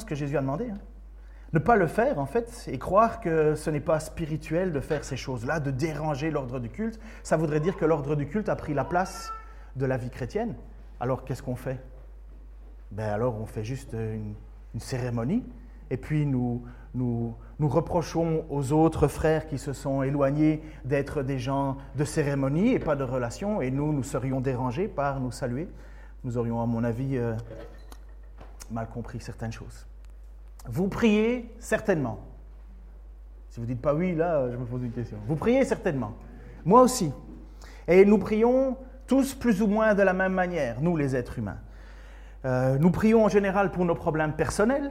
ce que Jésus a demandé. hein. Ne pas le faire, en fait, et croire que ce n'est pas spirituel de faire ces choses-là, de déranger l'ordre du culte, ça voudrait dire que l'ordre du culte a pris la place de la vie chrétienne. Alors qu'est-ce qu'on fait? Ben Alors on fait juste une, cérémonie, et puis nous, nous, nous reprochons aux autres frères qui se sont éloignés d'être des gens de cérémonie et pas de relation, et nous, nous serions dérangés par nous saluer. Nous aurions, à mon avis, euh, mal compris certaines choses. Vous priez certainement. Si vous dites pas oui, là, je me pose une question. Vous priez certainement. Moi aussi. Et nous prions tous plus ou moins de la même manière, nous les êtres humains. Euh, nous prions en général pour nos problèmes personnels,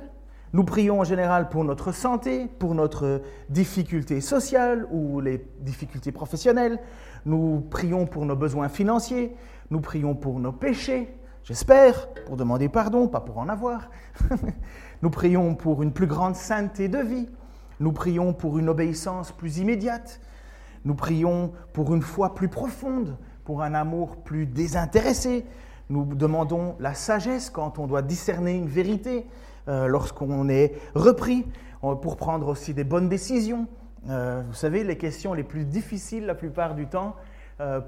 nous prions en général pour notre santé, pour notre difficulté sociale ou les difficultés professionnelles, nous prions pour nos besoins financiers, nous prions pour nos péchés, j'espère, pour demander pardon, pas pour en avoir. nous prions pour une plus grande sainteté de vie, nous prions pour une obéissance plus immédiate, nous prions pour une foi plus profonde, pour un amour plus désintéressé, nous demandons la sagesse quand on doit discerner une vérité, euh, lorsqu'on est repris, euh, pour prendre aussi des bonnes décisions. Euh, vous savez, les questions les plus difficiles la plupart du temps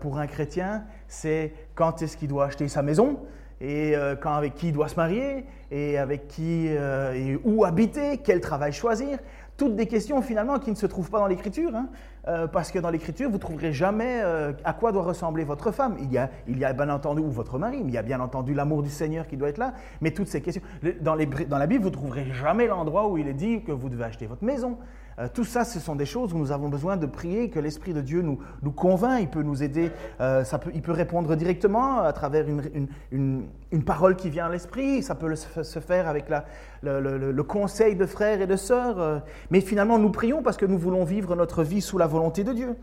pour un chrétien, c'est quand est-ce qu'il doit acheter sa maison? Et euh, quand avec qui il doit se marier et avec qui euh, et où habiter, quel travail choisir. Toutes des questions finalement qui ne se trouvent pas dans l'écriture, hein, euh, parce que dans l'écriture, vous ne trouverez jamais à quoi doit ressembler votre femme. Il y, a, il y a bien entendu, ou votre mari, mais il y a bien entendu l'amour du Seigneur qui doit être là, mais toutes ces questions. Dans, dans la Bible, vous ne trouverez jamais l'endroit où il est dit que vous devez acheter votre maison. Euh, tout ça, ce sont des choses où nous avons besoin de prier, que l'Esprit de Dieu nous, nous convainc, il peut nous aider, euh, ça peut, il peut répondre directement à travers une, une- une- parole qui vient à l'Esprit, ça peut se faire avec la- le, conseil de frères et de sœurs, euh, mais finalement nous prions parce que nous voulons vivre notre vie sous la volonté de Dieu.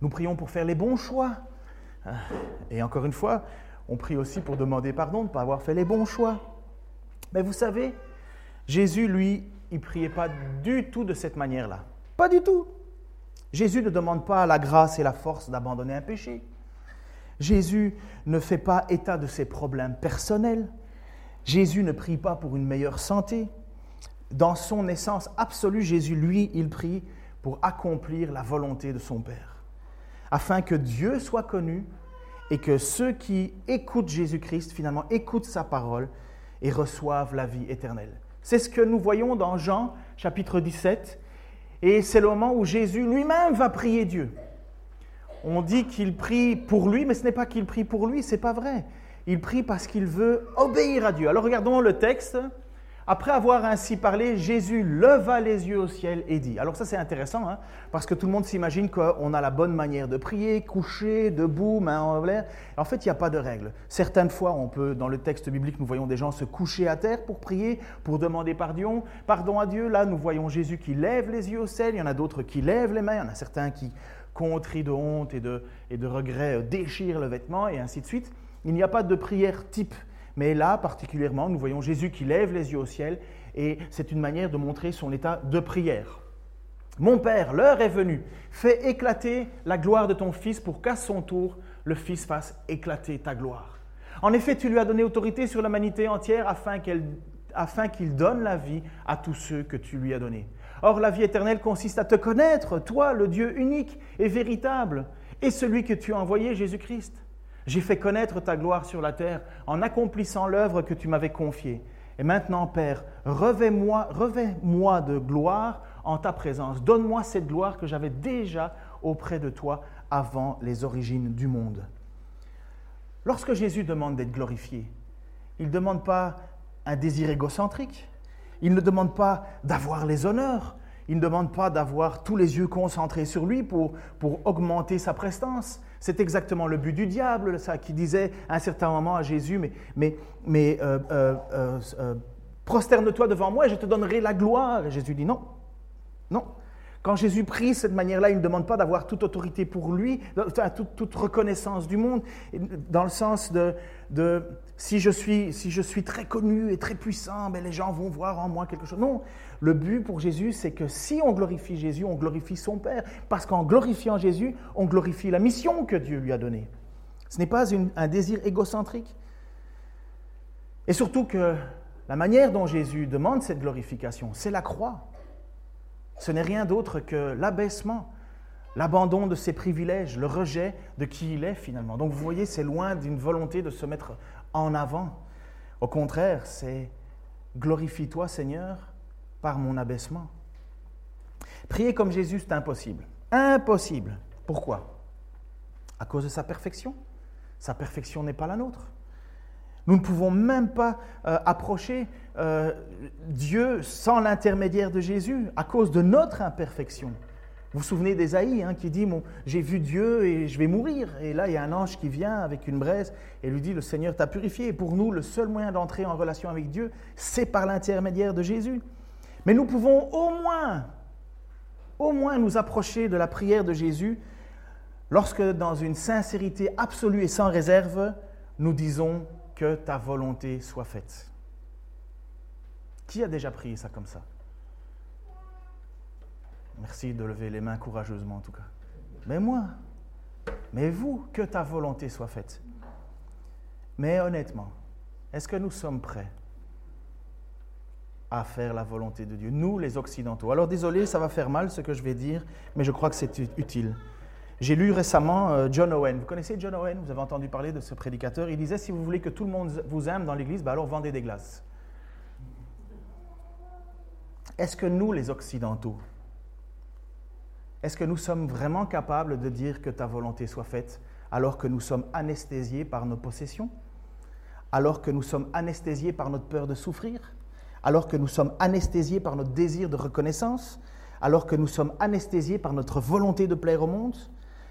Nous prions pour faire les bons choix. Et encore une fois, on prie aussi pour demander pardon de ne pas avoir fait les bons choix. Mais vous savez, Jésus, lui, il priait pas du tout de cette manière-là. Pas du tout. Jésus ne demande pas la grâce et la force d'abandonner un péché. Jésus ne fait pas état de ses problèmes personnels. Jésus ne prie pas pour une meilleure santé. Dans son essence absolue, Jésus, lui, il prie pour accomplir la volonté de son Père, afin que Dieu soit connu et que ceux qui écoutent Jésus-Christ, finalement, écoutent sa parole et reçoivent la vie éternelle. C'est ce que nous voyons dans Jean chapitre 17, et c'est le moment où Jésus lui-même va prier Dieu. On dit qu'il prie pour lui, mais ce n'est pas qu'il prie pour lui, c'est pas vrai. Il prie parce qu'il veut obéir à Dieu. Alors regardons le texte. Après avoir ainsi parlé, Jésus leva les yeux au ciel et dit. Alors ça c'est intéressant, hein, parce que tout le monde s'imagine qu'on a la bonne manière de prier, couché, debout, main en l'air. En fait, il n'y a pas de règle. Certaines fois, on peut, dans le texte biblique, nous voyons des gens se coucher à terre pour prier, pour demander pardon, pardon à Dieu. Là, nous voyons Jésus qui lève les yeux au ciel. Il y en a d'autres qui lèvent les mains. Il y en a certains qui, contris de honte et de, et de regret, euh, déchirent le vêtement et ainsi de suite. Il n'y a pas de prière type. Mais là, particulièrement, nous voyons Jésus qui lève les yeux au ciel et c'est une manière de montrer son état de prière. Mon Père, l'heure est venue. Fais éclater la gloire de ton Fils pour qu'à son tour, le Fils fasse éclater ta gloire. En effet, tu lui as donné autorité sur l'humanité entière afin afin qu'il donne la vie à tous ceux que tu lui as donnés. Or, la vie éternelle consiste à te connaître, toi, le Dieu unique et véritable, et celui que tu as envoyé, Jésus-Christ. J'ai fait connaître ta gloire sur la terre en accomplissant l'œuvre que tu m'avais confiée. Et maintenant, Père, revêt-moi revêt-moi de gloire en ta présence. Donne-moi cette gloire que j'avais déjà auprès de toi avant les origines du monde. Lorsque Jésus demande d'être glorifié, il ne demande pas un désir égocentrique, il ne demande pas d'avoir les honneurs, il ne demande pas d'avoir tous les yeux concentrés sur lui pour, pour augmenter sa prestance. C'est exactement le but du diable, ça, qui disait à un certain moment à Jésus, mais, mais, mais euh, euh, euh, prosterne-toi devant moi et je te donnerai la gloire. Et Jésus dit non, non. Quand Jésus prie de cette manière-là, il ne demande pas d'avoir toute autorité pour lui, toute, toute, reconnaissance du monde, dans le sens de, de si, je suis, si je suis très connu et très puissant, ben les gens vont voir en moi quelque chose. Non, le but pour Jésus, c'est que si on glorifie Jésus, on glorifie son Père, parce qu'en glorifiant Jésus, on glorifie la mission que Dieu lui a donnée. Ce n'est pas un désir égocentrique. Et surtout que La manière dont Jésus demande cette glorification, c'est la croix. Ce n'est rien d'autre que l'abaissement, l'abandon de ses privilèges, le rejet de qui il est finalement. Donc vous voyez, c'est loin d'une volonté de se mettre en avant. Au contraire, c'est glorifie-toi Seigneur par mon abaissement. Prier comme Jésus, c'est impossible. Impossible. Pourquoi? À cause de sa perfection. Sa perfection n'est pas la nôtre. Nous ne pouvons même pas euh, approcher euh, Dieu sans l'intermédiaire de Jésus à cause de notre imperfection. Vous vous souvenez d'Ésaïe hein, qui dit J'ai vu Dieu et je vais mourir. Et là, il y a un ange qui vient avec une braise et lui dit Le Seigneur t'a purifié. Et pour nous, le seul moyen d'entrer en relation avec Dieu, c'est par l'intermédiaire de Jésus. Mais nous pouvons au moins, au moins nous approcher de la prière de Jésus lorsque, dans une sincérité absolue et sans réserve, nous disons que ta volonté soit faite. Qui a déjà prié ça comme ça? Merci de lever les mains courageusement en tout cas. Mais moi, mais vous, que ta volonté soit faite. Mais honnêtement, est-ce que nous sommes prêts à faire la volonté de Dieu, nous les Occidentaux Alors désolé, ça va faire mal ce que je vais dire, mais je crois que c'est utile. J'ai lu récemment euh, John Owen. Vous connaissez John Owen? Vous avez entendu parler de ce prédicateur. Il disait, si vous voulez que tout le monde vous aime dans l'Église, bah alors vendez des glaces. Est-ce que nous, les Occidentaux, est-ce que nous sommes vraiment capables de dire que ta volonté soit faite alors que nous sommes anesthésiés par nos possessions Alors que nous sommes anesthésiés par notre peur de souffrir? Alors que nous sommes anesthésiés par notre désir de reconnaissance Alors que nous sommes anesthésiés par notre volonté de plaire au monde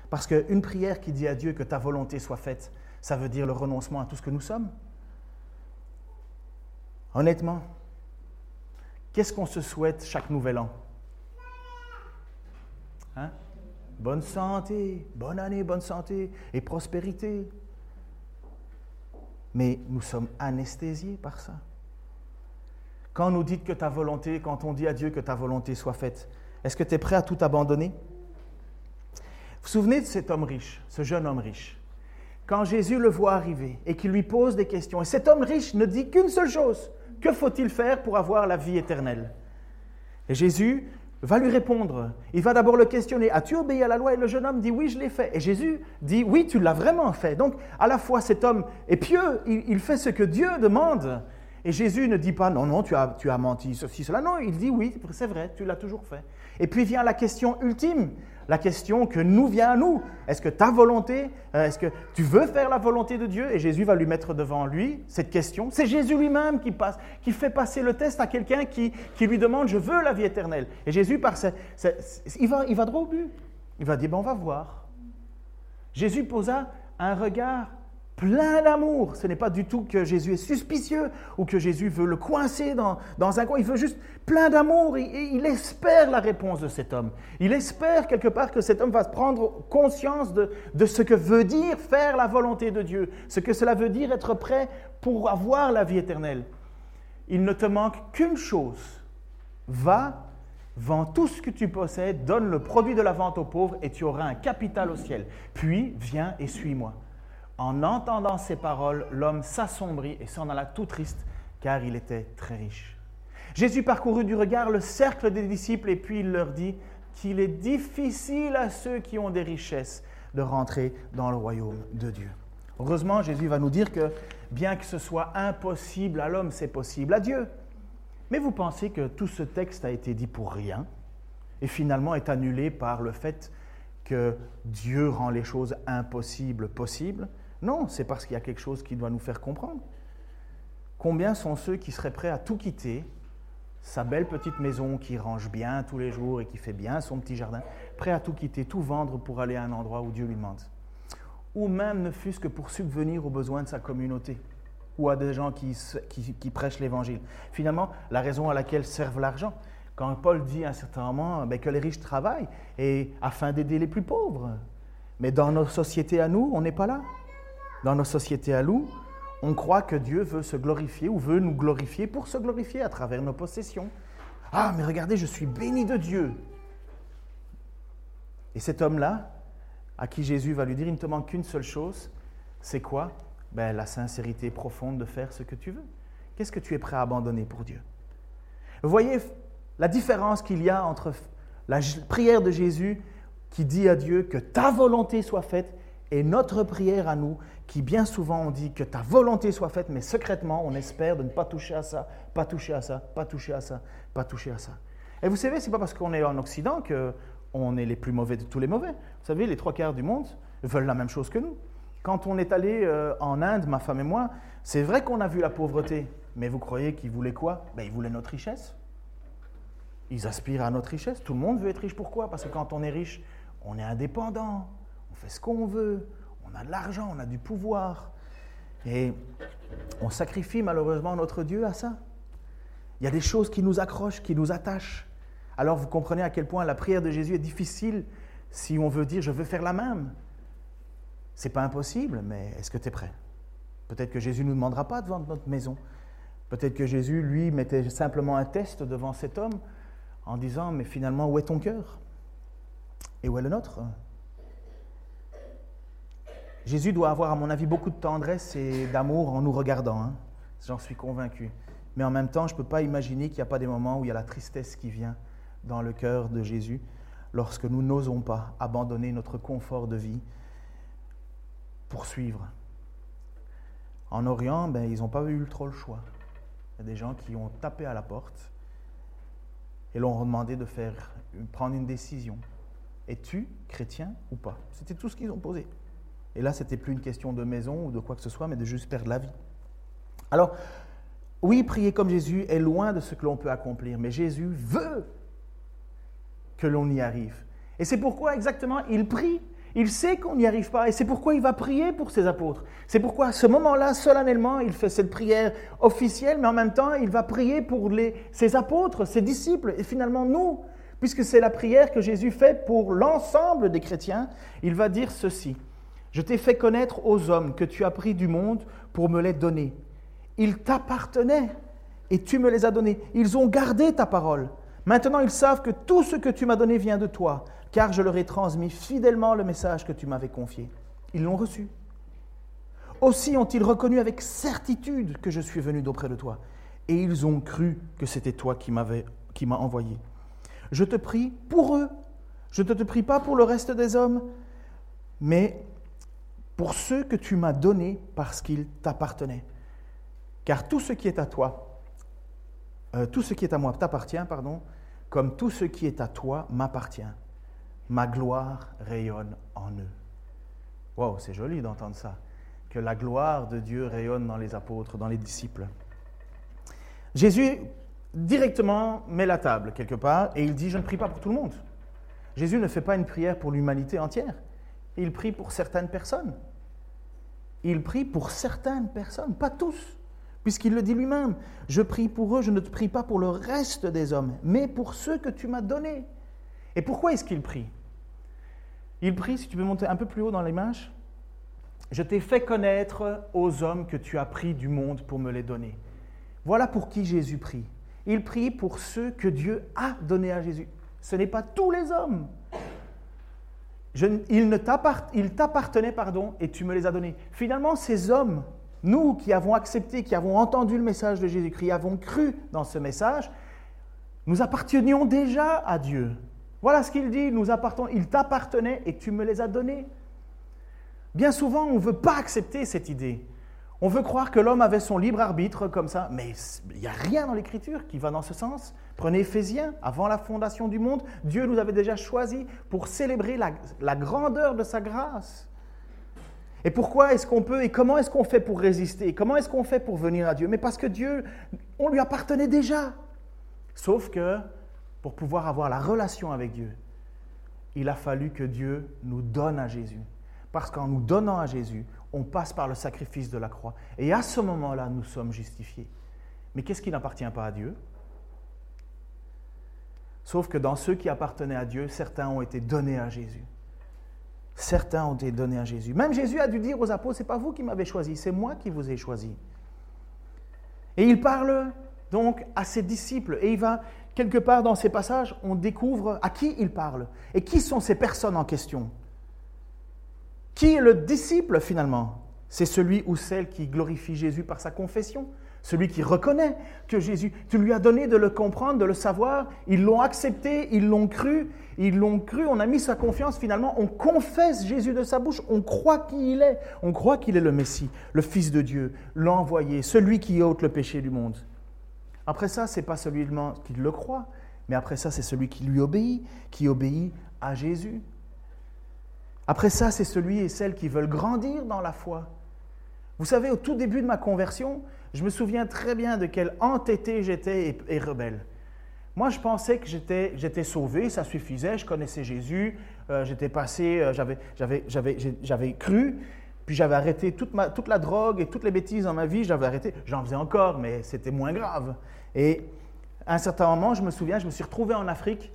parce qu'une prière qui dit à Dieu que ta volonté soit faite, ça veut dire le renoncement à tout ce que nous sommes. Honnêtement, qu'est-ce qu'on se souhaite chaque nouvel an? Hein? Bonne santé, bonne année, bonne santé et prospérité. Mais nous sommes anesthésiés par ça. Quand nous dites que ta volonté, quand on dit à Dieu que ta volonté soit faite, est-ce que tu es prêt à tout abandonner? Vous vous souvenez de cet homme riche, ce jeune homme riche? Quand Jésus le voit arriver et qu'il lui pose des questions, et cet homme riche ne dit qu'une seule chose, que faut-il faire pour avoir la vie éternelle? Et Jésus va lui répondre. Il va d'abord le questionner, as-tu obéi à la loi? Et le jeune homme dit, oui, je l'ai fait. Et Jésus dit, oui, tu l'as vraiment fait. Donc, à la fois, cet homme est pieux, il, fait ce que Dieu demande. Et Jésus ne dit pas, non, non, tu as, menti, ceci, cela. Non, il dit, oui, c'est vrai, tu l'as toujours fait. Et puis vient la question ultime, la question que nous vient à nous. Est-ce que ta volonté, euh, est-ce que tu veux faire la volonté de Dieu? Et Jésus va lui mettre devant lui cette question. C'est Jésus lui-même qui, passe, qui fait passer le test à quelqu'un qui, lui demande, je veux la vie éternelle. Et Jésus, par il, va, il va droit au but. Il va dire, ben, on va voir. Jésus posa un regard plein d'amour. Ce n'est pas du tout que Jésus est suspicieux ou que Jésus veut le coincer dans, un coin. Il veut juste plein d'amour et, il espère la réponse de cet homme. Il espère quelque part que cet homme va prendre conscience de, de ce que veut dire faire la volonté de Dieu, ce que cela veut dire être prêt pour avoir la vie éternelle. Il ne te manque qu'une chose. Va, vends tout ce que tu possèdes, donne le produit de la vente aux pauvres et tu auras un capital au ciel. Puis viens et suis-moi. En entendant ces paroles, l'homme s'assombrit et s'en alla tout triste, car il était très riche. Jésus parcourut du regard le cercle des disciples et puis il leur dit qu'il est difficile à ceux qui ont des richesses de rentrer dans le royaume de Dieu. Heureusement, Jésus va nous dire que bien que ce soit impossible à l'homme, c'est possible à Dieu. Mais vous pensez que tout ce texte a été dit pour rien et finalement est annulé par le fait que Dieu rend les choses impossibles possibles? Non, c'est parce qu'il y a quelque chose qui doit nous faire comprendre. Combien sont ceux qui seraient prêts à tout quitter, sa belle petite maison qui range bien tous les jours et qui fait bien son petit jardin, prêts à tout quitter, tout vendre pour aller à un endroit où Dieu lui demande? Ou même ne fût-ce que pour subvenir aux besoins de sa communauté ou à des gens qui, prêchent l'Évangile. Finalement, la raison à laquelle servent l'argent. Quand Paul dit à un certain moment ben, que les riches travaillent et afin d'aider les plus pauvres. Mais dans nos sociétés à nous, on n'est pas là. Dans nos sociétés à nous, on croit que Dieu veut se glorifier ou veut nous glorifier pour se glorifier à travers nos possessions. Ah, mais regardez, je suis béni de Dieu. Et cet homme-là, à qui Jésus va lui dire, il ne te manque qu'une seule chose, c'est quoi? Ben, La sincérité profonde de faire ce que tu veux. Qu'est-ce que tu es prêt à abandonner pour Dieu? Vous voyez la différence qu'il y a entre la prière de Jésus qui dit à Dieu que ta volonté soit faite et notre prière à nous qui bien souvent on dit que ta volonté soit faite, mais secrètement on espère de ne pas toucher à ça, pas toucher à ça, pas toucher à ça, pas toucher à ça. Et vous savez, ce n'est pas parce qu'on est en Occident qu'on est les plus mauvais de tous les mauvais. Vous savez, les trois quarts du monde veulent la même chose que nous. Quand on est allé euh, en Inde, ma femme et moi, c'est vrai qu'on a vu la pauvreté, mais vous croyez qu'ils voulaient quoi? Ben, Ils voulaient notre richesse. Ils aspirent à notre richesse. Tout le monde veut être riche. Pourquoi? Parce que quand on est riche, on est indépendant, on fait ce qu'on veut, on a de l'argent, on a du pouvoir. Et on sacrifie malheureusement notre Dieu à ça. Il y a des choses qui nous accrochent, qui nous attachent. Alors vous comprenez à quel point la prière de Jésus est difficile si on veut dire je veux faire la même. C'est pas impossible, mais est-ce que tu es prêt? Peut-être que Jésus ne nous demandera pas de vendre notre maison. Peut-être que Jésus, lui, mettait simplement un test devant cet homme en disant mais finalement où est ton cœur? Et où est le nôtre? Jésus doit avoir, à mon avis, beaucoup de tendresse et d'amour en nous regardant. Hein. J'en suis convaincu. Mais en même temps, je ne peux pas imaginer qu'il n'y a pas des moments où il y a la tristesse qui vient dans le cœur de Jésus lorsque nous n'osons pas abandonner notre confort de vie pour suivre. En Orient, ben, ils n'ont pas eu trop le choix. Il y a des gens qui ont tapé à la porte et l'ont demandé de faire, prendre une décision. Es-tu chrétien ou pas? C'était tout ce qu'ils ont posé. Et là, ce n'était plus une question de maison ou de quoi que ce soit, mais de juste perdre la vie. Alors, oui, prier comme Jésus est loin de ce que l'on peut accomplir, mais Jésus veut que l'on y arrive. Et c'est pourquoi exactement il prie. Il sait qu'on n'y arrive pas et c'est pourquoi il va prier pour ses apôtres. C'est pourquoi à ce moment-là, solennellement, il fait cette prière officielle, mais en même temps, il va prier pour les, ses apôtres, ses disciples et finalement nous, puisque c'est la prière que Jésus fait pour l'ensemble des chrétiens. Il va dire ceci. Je t'ai fait connaître aux hommes que tu as pris du monde pour me les donner. Ils t'appartenaient et tu me les as donnés. Ils ont gardé ta parole. Maintenant, ils savent que tout ce que tu m'as donné vient de toi, car je leur ai transmis fidèlement le message que tu m'avais confié. Ils l'ont reçu. Aussi ont-ils reconnu avec certitude que je suis venu d'auprès de toi, et ils ont cru que c'était toi qui m'as envoyé. Je te prie pour eux. Je ne te prie pas pour le reste des hommes, mais pour ceux que tu m'as donnés parce qu'ils t'appartenaient. Car tout ce qui est à toi, euh, tout ce qui est à moi t'appartient, pardon, comme tout ce qui est à toi m'appartient. Ma gloire rayonne en eux. Wow, c'est joli d'entendre ça. Que la gloire de Dieu rayonne dans les apôtres, dans les disciples. Jésus directement met la table quelque part et il dit, je ne prie pas pour tout le monde. Jésus ne fait pas une prière pour l'humanité entière il prie pour certaines personnes. Il prie pour certaines personnes, pas tous, puisqu'il le dit lui-même. Je prie pour eux, je ne te prie pas pour le reste des hommes, mais pour ceux que tu m'as donnés. Et pourquoi est-ce qu'il prie? Il prie, si tu peux monter un peu plus haut dans l'image, je t'ai fait connaître aux hommes que tu as pris du monde pour me les donner. Voilà pour qui Jésus prie. Il prie pour ceux que Dieu a donnés à Jésus. Ce n'est pas tous les hommes il t'appartenait, pardon, et tu me les as donnés. Finalement, ces hommes, nous qui avons accepté, qui avons entendu le message de Jésus-Christ, avons cru dans ce message, nous appartenions déjà à Dieu. Voilà ce qu'il dit, nous appartenons, il t'appartenait et tu me les as donnés. Bien souvent, on ne veut pas accepter cette idée. On veut croire que l'homme avait son libre arbitre comme ça, mais il n'y a rien dans l'Écriture qui va dans ce sens. Prenez Éphésiens, avant la fondation du monde, Dieu nous avait déjà choisis pour célébrer la, grandeur de sa grâce. Et pourquoi est-ce qu'on peut et comment est-ce qu'on fait pour résister Comment est-ce qu'on fait pour venir à Dieu? Mais parce que Dieu, on lui appartenait déjà. Sauf que pour pouvoir avoir la relation avec Dieu, il a fallu que Dieu nous donne à Jésus. Parce qu'en nous donnant à Jésus, on passe par le sacrifice de la croix. Et à ce moment-là, nous sommes justifiés. Mais qu'est-ce qui n'appartient pas à Dieu? Sauf que dans ceux qui appartenaient à Dieu, certains ont été donnés à Jésus. Certains ont été donnés à Jésus. Même Jésus a dû dire aux apôtres, c'est pas vous qui m'avez choisi, c'est moi qui vous ai choisi. Et il parle donc à ses disciples et il va quelque part dans ces passages, on découvre à qui il parle et qui sont ces personnes en question? Qui est le disciple finalement? C'est celui ou celle qui glorifie Jésus par sa confession, celui qui reconnaît que Jésus, tu lui as donné de le comprendre, de le savoir, ils l'ont accepté, ils l'ont cru, ils l'ont cru, on a mis sa confiance, finalement, on confesse Jésus de sa bouche, on croit qu'il est, on croit qu'il est le Messie, le Fils de Dieu, l'envoyé, celui qui ôte le péché du monde. Après ça, ce n'est pas celui qui le croit, mais après ça, c'est celui qui lui obéit, qui obéit à Jésus. Après ça, c'est celui et celle qui veulent grandir dans la foi. Vous savez, au tout début de ma conversion, je me souviens très bien de quel entêté j'étais et, rebelle. Moi, je pensais que j'étais sauvé, ça suffisait, je connaissais Jésus, euh, j'étais passé, euh, j'avais cru, puis j'avais arrêté toute, ma, toute la drogue et toutes les bêtises dans ma vie, j'avais arrêté. J'en faisais encore, mais c'était moins grave. Et à un certain moment, je me souviens, je me suis retrouvé en Afrique,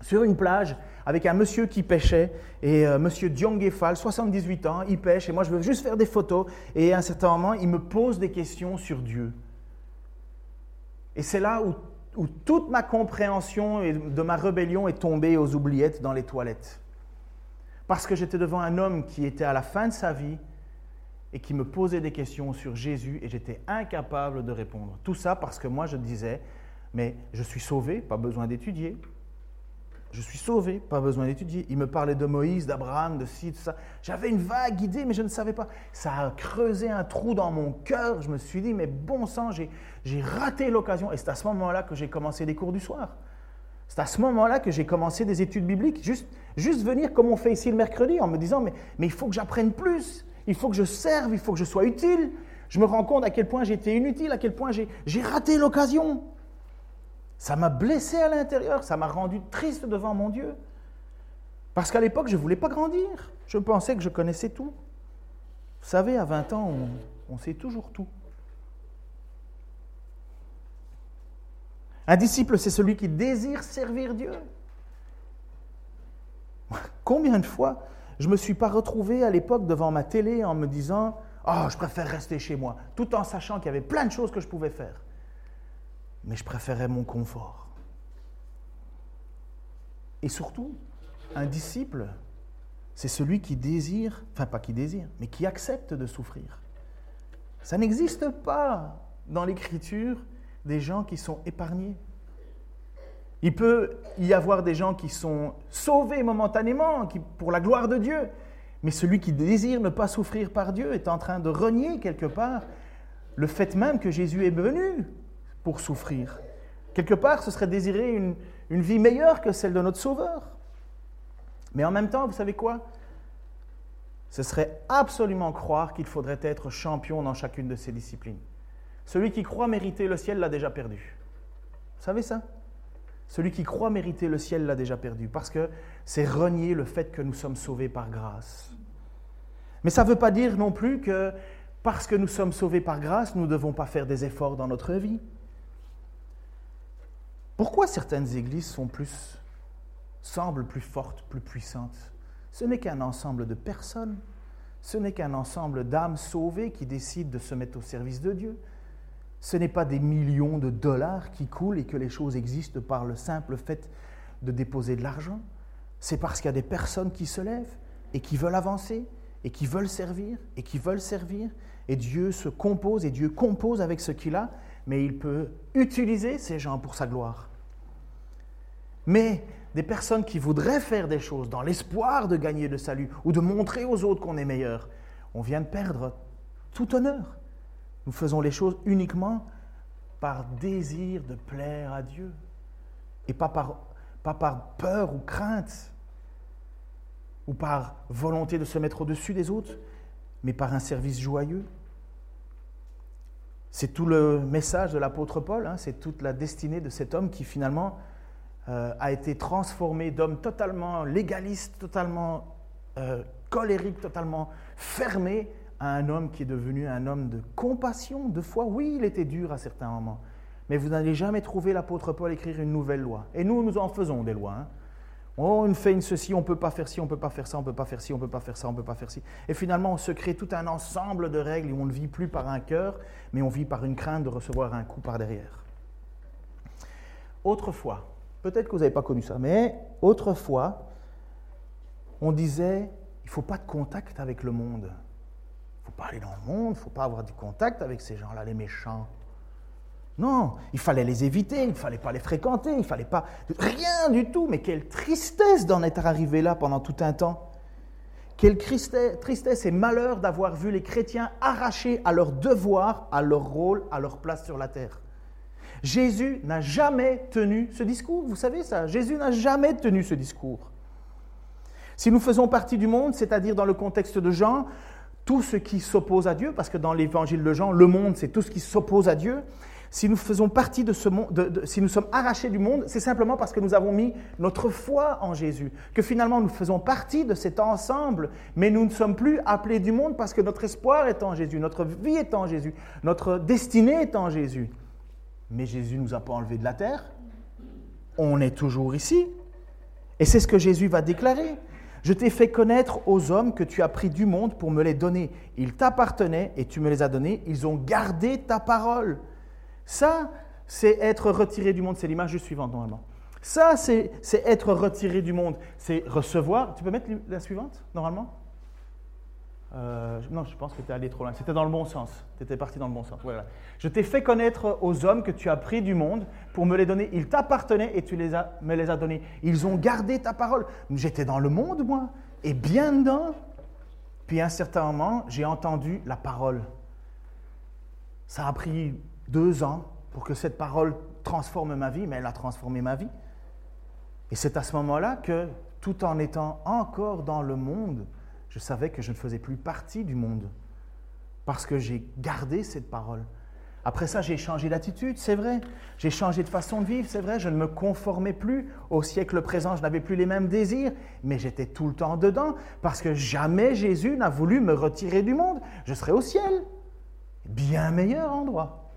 sur une plage, avec un monsieur qui pêchait, et euh, monsieur Diongefal, 78 ans, il pêche, et moi je veux juste faire des photos, et à un certain moment, il me pose des questions sur Dieu. Et c'est là où, où, toute ma compréhension de ma rébellion est tombée aux oubliettes dans les toilettes. Parce que j'étais devant un homme qui était à la fin de sa vie et qui me posait des questions sur Jésus et j'étais incapable de répondre. Tout ça parce que moi je disais, mais je suis sauvé, pas besoin d'étudier. Je suis sauvé, pas besoin d'étudier. Il me parlait de Moïse, d'Abraham, de ci, tout ça. J'avais une vague idée, mais je ne savais pas. Ça a creusé un trou dans mon cœur. Je me suis dit, mais bon sang, j'ai raté l'occasion. Et c'est à ce moment-là que j'ai commencé les cours du soir. C'est à ce moment-là que j'ai commencé des études bibliques. Juste, juste venir comme on fait ici le mercredi, en me disant, mais, mais il faut que j'apprenne plus. Il faut que je serve, il faut que je sois utile. Je me rends compte à quel point j'étais inutile, à quel point j'ai raté l'occasion. Ça m'a blessé à l'intérieur, ça m'a rendu triste devant mon Dieu. Parce qu'à l'époque, je ne voulais pas grandir. Je pensais que je connaissais tout. Vous savez, à 20 ans, on, sait toujours tout. Un disciple, c'est celui qui désire servir Dieu. Combien de fois je ne me suis pas retrouvé à l'époque devant ma télé en me disant Oh, je préfère rester chez moi, tout en sachant qu'il y avait plein de choses que je pouvais faire mais je préférais mon confort. Et surtout, un disciple, c'est celui qui désire, enfin pas qui désire, mais qui accepte de souffrir. Ça n'existe pas dans l'Écriture des gens qui sont épargnés. Il peut y avoir des gens qui sont sauvés momentanément, qui, pour la gloire de Dieu, mais celui qui désire ne pas souffrir par Dieu est en train de renier quelque part le fait même que Jésus est venu pour souffrir. Quelque part, ce serait désirer une, vie meilleure que celle de notre Sauveur. Mais en même temps, vous savez quoi? Ce serait absolument croire qu'il faudrait être champion dans chacune de ces disciplines. Celui qui croit mériter le ciel l'a déjà perdu. Vous savez ça? Celui qui croit mériter le ciel l'a déjà perdu, parce que c'est renier le fait que nous sommes sauvés par grâce. Mais ça ne veut pas dire non plus que parce que nous sommes sauvés par grâce, nous ne devons pas faire des efforts dans notre vie. Pourquoi certaines églises sont plus, semblent plus fortes, plus puissantes? Ce n'est qu'un ensemble de personnes, ce n'est qu'un ensemble d'âmes sauvées qui décident de se mettre au service de Dieu. Ce n'est pas des millions de dollars qui coulent et que les choses existent par le simple fait de déposer de l'argent. C'est parce qu'il y a des personnes qui se lèvent et qui veulent avancer et qui veulent servir et qui veulent servir. Et Dieu se compose et Dieu compose avec ce qu'il a, mais il peut utiliser ces gens pour sa gloire. Mais des personnes qui voudraient faire des choses dans l'espoir de gagner le salut ou de montrer aux autres qu'on est meilleur, on vient de perdre tout honneur. Nous faisons les choses uniquement par désir de plaire à Dieu et pas par, peur ou crainte ou par volonté de se mettre au-dessus des autres, mais par un service joyeux. C'est tout le message de l'apôtre Paul, hein, c'est toute la destinée de cet homme qui finalement euh, a été transformé d'homme totalement légaliste, totalement euh, colérique, totalement fermé, à un homme qui est devenu un homme de compassion, de foi. Oui, il était dur à certains moments, mais vous n'allez jamais trouver l'apôtre Paul écrire une nouvelle loi. Et nous, nous en faisons des lois. Hein. Oh, on fait une ceci, on ne peut pas faire ci, on ne peut pas faire ça, on ne peut pas faire ci, on ne peut pas faire ça, on ne peut pas faire ci. Et finalement, on se crée tout un ensemble de règles et on ne vit plus par un cœur, mais on vit par une crainte de recevoir un coup par derrière. Autrefois, Peut-être que vous n'avez pas connu ça, mais autrefois, on disait, il ne faut pas de contact avec le monde. Il ne faut pas aller dans le monde, il ne faut pas avoir du contact avec ces gens-là, les méchants. Non, il fallait les éviter, il ne fallait pas les fréquenter, il ne fallait pas... Rien du tout, mais quelle tristesse d'en être arrivé là pendant tout un temps. Quelle tristesse et malheur d'avoir vu les chrétiens arrachés à leur devoir, à leur rôle, à leur place sur la terre. Jésus n'a jamais tenu ce discours, vous savez ça, Jésus n'a jamais tenu ce discours. Si nous faisons partie du monde, c'est-à-dire dans le contexte de Jean, tout ce qui s'oppose à Dieu, parce que dans l'évangile de Jean, le monde, c'est tout ce qui s'oppose à Dieu, si nous faisons partie de ce monde, si nous sommes arrachés du monde, c'est simplement parce que nous avons mis notre foi en Jésus, que finalement nous faisons partie de cet ensemble, mais nous ne sommes plus appelés du monde parce que notre espoir est en Jésus, notre vie est en Jésus, notre destinée est en Jésus. Mais Jésus ne nous a pas enlevés de la terre, on est toujours ici. Et c'est ce que Jésus va déclarer. Je t'ai fait connaître aux hommes que tu as pris du monde pour me les donner. Ils t'appartenaient et tu me les as donnés. Ils ont gardé ta parole. Ça, c'est être retiré du monde. C'est l'image suivante normalement. Ça, c'est être retiré du monde. C'est recevoir. Tu peux mettre la suivante normalement? Euh, non, je pense que tu es allé trop loin. C'était dans le bon sens. Tu étais parti dans le bon sens. Voilà. Je t'ai fait connaître aux hommes que tu as pris du monde pour me les donner. Ils t'appartenaient et tu les as, me les as donnés. Ils ont gardé ta parole. J'étais dans le monde, moi, et bien dedans. Puis à un certain moment, j'ai entendu la parole. Ça a pris deux ans pour que cette parole transforme ma vie, mais elle a transformé ma vie. Et c'est à ce moment-là que, tout en étant encore dans le monde, je savais que je ne faisais plus partie du monde, parce que j'ai gardé cette parole. Après ça, j'ai changé d'attitude, c'est vrai. J'ai changé de façon de vivre, c'est vrai. Je ne me conformais plus au siècle présent, je n'avais plus les mêmes désirs, mais j'étais tout le temps dedans, parce que jamais Jésus n'a voulu me retirer du monde. Je serai au ciel, bien meilleur endroit.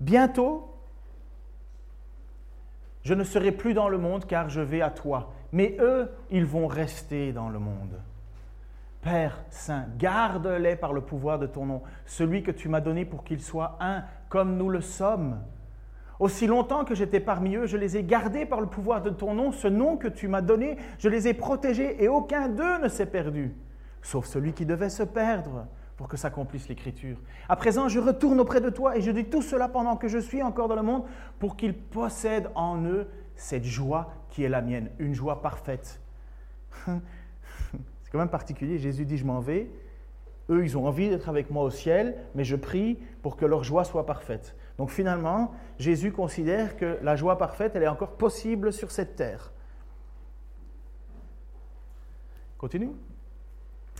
Bientôt, je ne serai plus dans le monde car je vais à toi. Mais eux, ils vont rester dans le monde. Père Saint, garde-les par le pouvoir de ton nom, celui que tu m'as donné pour qu'ils soient un comme nous le sommes. Aussi longtemps que j'étais parmi eux, je les ai gardés par le pouvoir de ton nom, ce nom que tu m'as donné, je les ai protégés et aucun d'eux ne s'est perdu, sauf celui qui devait se perdre pour que s'accomplisse l'Écriture. À présent, je retourne auprès de toi et je dis tout cela pendant que je suis encore dans le monde pour qu'ils possèdent en eux cette joie qui est la mienne, une joie parfaite. C'est quand même particulier. Jésus dit, je m'en vais. Eux, ils ont envie d'être avec moi au ciel, mais je prie pour que leur joie soit parfaite. Donc finalement, Jésus considère que la joie parfaite, elle est encore possible sur cette terre. Continue.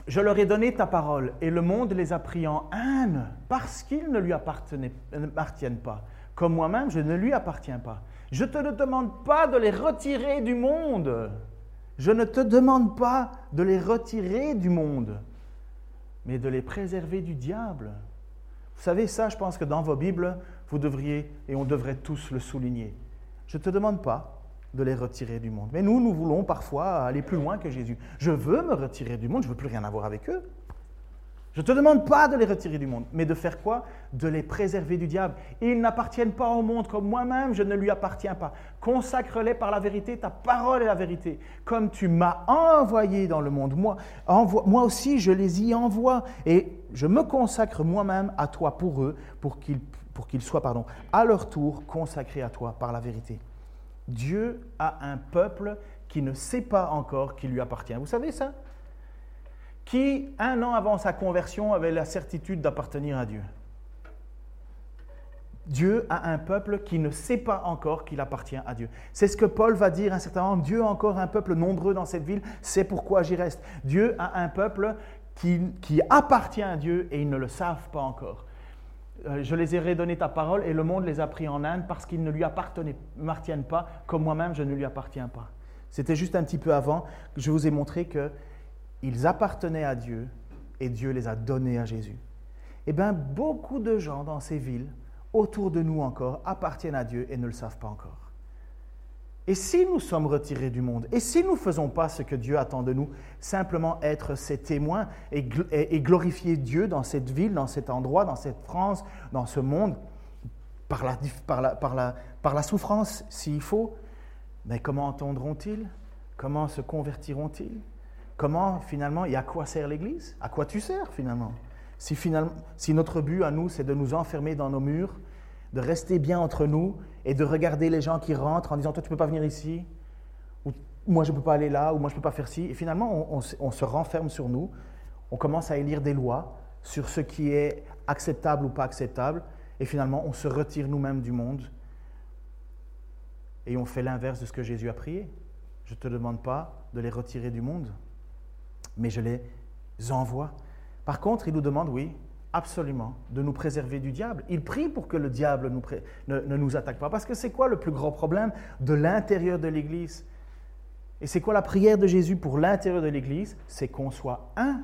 Je leur ai donné ta parole et le monde les a pris en haine parce qu'ils ne lui appartiennent pas. Comme moi-même, je ne lui appartiens pas. Je ne te demande pas de les retirer du monde. Je ne te demande pas de les retirer du monde, mais de les préserver du diable. Vous savez, ça, je pense que dans vos Bibles, vous devriez, et on devrait tous le souligner. Je ne te demande pas de les retirer du monde. Mais nous, nous voulons parfois aller plus loin que Jésus. Je veux me retirer du monde, je ne veux plus rien avoir avec eux. Je ne te demande pas de les retirer du monde, mais de faire quoi? De les préserver du diable. Ils n'appartiennent pas au monde comme moi-même, je ne lui appartiens pas. Consacre-les par la vérité, ta parole est la vérité. Comme tu m'as envoyé dans le monde, moi, moi aussi je les y envoie. Et je me consacre moi-même à toi pour eux, pour qu'ils pour qu'ils soient pardon, à leur tour consacrés à toi par la vérité. Dieu a un peuple qui ne sait pas encore qui lui appartient. Vous savez ça? Qui, un an avant sa conversion, avait la certitude d'appartenir à Dieu Dieu a un peuple qui ne sait pas encore qu'il appartient à Dieu. C'est ce que Paul va dire un certain moment. Dieu a encore un peuple nombreux dans cette ville, c'est pourquoi j'y reste. Dieu a un peuple qui, qui appartient à Dieu et ils ne le savent pas encore. Euh, je les ai redonné ta parole et le monde les a pris en Inde parce qu'ils ne lui appartiennent pas, comme moi-même je ne lui appartiens pas. C'était juste un petit peu avant que je vous ai montré qu'ils appartenaient à Dieu et Dieu les a donnés à Jésus. Eh bien, beaucoup de gens dans ces villes, autour de nous encore, appartiennent à Dieu et ne le savent pas encore. Et si nous sommes retirés du monde, et si nous ne faisons pas ce que Dieu attend de nous, simplement être ses témoins et, glorifier Dieu dans cette ville, dans cet endroit, dans cette France, dans ce monde, par la, par la souffrance s'il faut, mais comment entendront-ils? Comment se convertiront-ils? Comment finalement, et à quoi sert l'Église? À quoi tu sers finalement? Si, finalement, si notre but à nous, c'est de nous enfermer dans nos murs, de rester bien entre nous et de regarder les gens qui rentrent en disant Toi, tu ne peux pas venir ici, ou moi, je ne peux pas aller là, ou moi, je ne peux pas faire ci. Et finalement, on, on se renferme sur nous, on commence à élire des lois sur ce qui est acceptable ou pas acceptable, et finalement, on se retire nous-mêmes du monde et on fait l'inverse de ce que Jésus a prié. Je ne te demande pas de les retirer du monde, mais je les envoie. Par contre, il nous demande, oui, absolument, de nous préserver du diable. Il prie pour que le diable ne, ne, nous attaque pas. Parce que c'est quoi le plus grand problème de l'intérieur de l'Église? Et c'est quoi la prière de Jésus pour l'intérieur de l'Église? C'est qu'on soit un.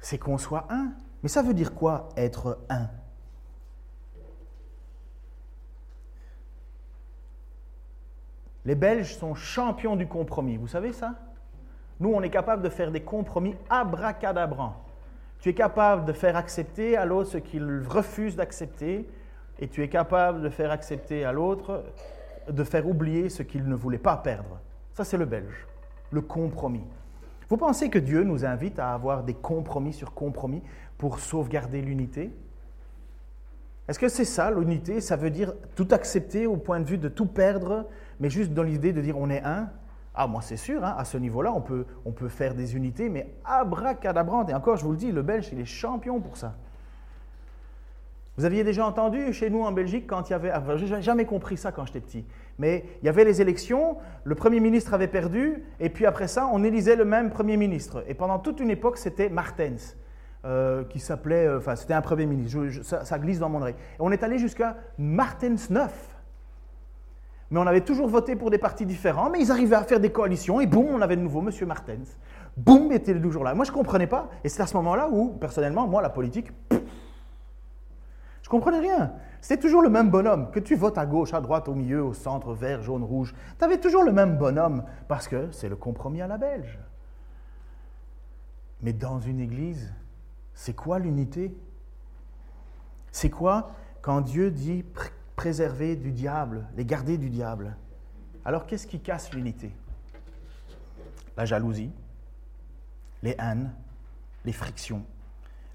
C'est qu'on soit un. Mais ça veut dire quoi être un? Les Belges sont champions du compromis, vous savez ça? Nous, on est capable de faire des compromis abracadabrants. Tu es capable de faire accepter à l'autre ce qu'il refuse d'accepter, et tu es capable de faire accepter à l'autre, de faire oublier ce qu'il ne voulait pas perdre. Ça, c'est le Belge, le compromis. Vous pensez que Dieu nous invite à avoir des compromis sur compromis pour sauvegarder l'unité? Est-ce que c'est ça, l'unité? Ça veut dire tout accepter au point de vue de tout perdre mais juste dans l'idée de dire on est un, ah, moi c'est sûr, hein, à ce niveau-là, on peut, faire des unités, mais abracadabrante. Et encore, je vous le dis, le Belge, il est champion pour ça. Vous aviez déjà entendu chez nous en Belgique quand il y avait. Je ah, j'ai jamais compris ça quand j'étais petit. Mais il y avait les élections, le Premier ministre avait perdu, et puis après ça, on élisait le même Premier ministre. Et pendant toute une époque, c'était Martens, euh, qui s'appelait. Euh, enfin, c'était un Premier ministre. ça, ça, glisse dans mon oreille. Et on est allé jusqu'à Martens 9 mais on avait toujours voté pour des partis différents, mais ils arrivaient à faire des coalitions, et boum, on avait de nouveau M. Martens. Boum, était toujours là. Moi, je ne comprenais pas, et c'est à ce moment-là où, personnellement, moi, la politique, je ne comprenais rien. C'était toujours le même bonhomme. Que tu votes à gauche, à droite, au milieu, au centre, vert, jaune, rouge, tu avais toujours le même bonhomme, parce que c'est le compromis à la belge. Mais dans une église, c'est quoi l'unité? C'est quoi quand Dieu dit préserver du diable, les garder du diable. Alors qu'est-ce qui casse l'unité? La jalousie, les haines, les frictions,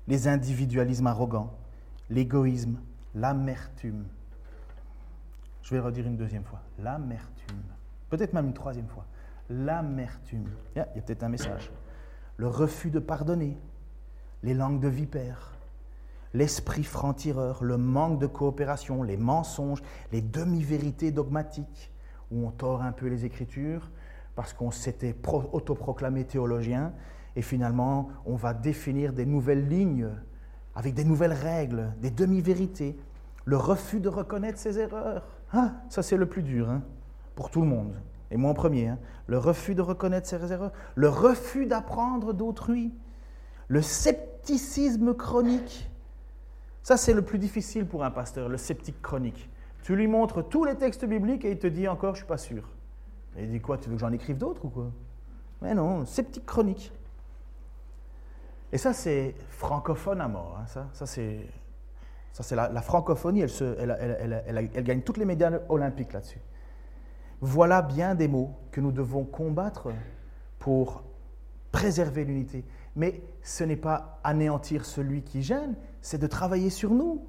les individualismes arrogants, l'égoïsme, l'amertume. Je vais redire une deuxième fois. L'amertume. Peut-être même une troisième fois. L'amertume. Il y a peut-être un message. Le refus de pardonner, les langues de vipère, l'esprit franc-tireur, le manque de coopération, les mensonges, les demi-vérités dogmatiques, où on tord un peu les Écritures parce qu'on s'était autoproclamé théologien, et finalement on va définir des nouvelles lignes avec des nouvelles règles, des demi-vérités, le refus de reconnaître ses erreurs. Ah, ça c'est le plus dur hein, pour tout le monde, et moi en premier. Hein. Le refus de reconnaître ses erreurs, le refus d'apprendre d'autrui, le scepticisme chronique, ça, c'est le plus difficile pour un pasteur, le sceptique chronique. Tu lui montres tous les textes bibliques et il te dit encore, je suis pas sûr. Il dit quoi, tu veux que j'en écrive d'autres ou quoi? Mais non, sceptique chronique. Et ça, c'est francophone à mort. Hein, ça, ça c'est, ça, c'est la, francophonie, elle, elle, gagne toutes les médailles olympiques là-dessus. Voilà bien des mots que nous devons combattre pour préserver l'unité. Mais ce n'est pas anéantir celui qui gêne, c'est de travailler sur nous.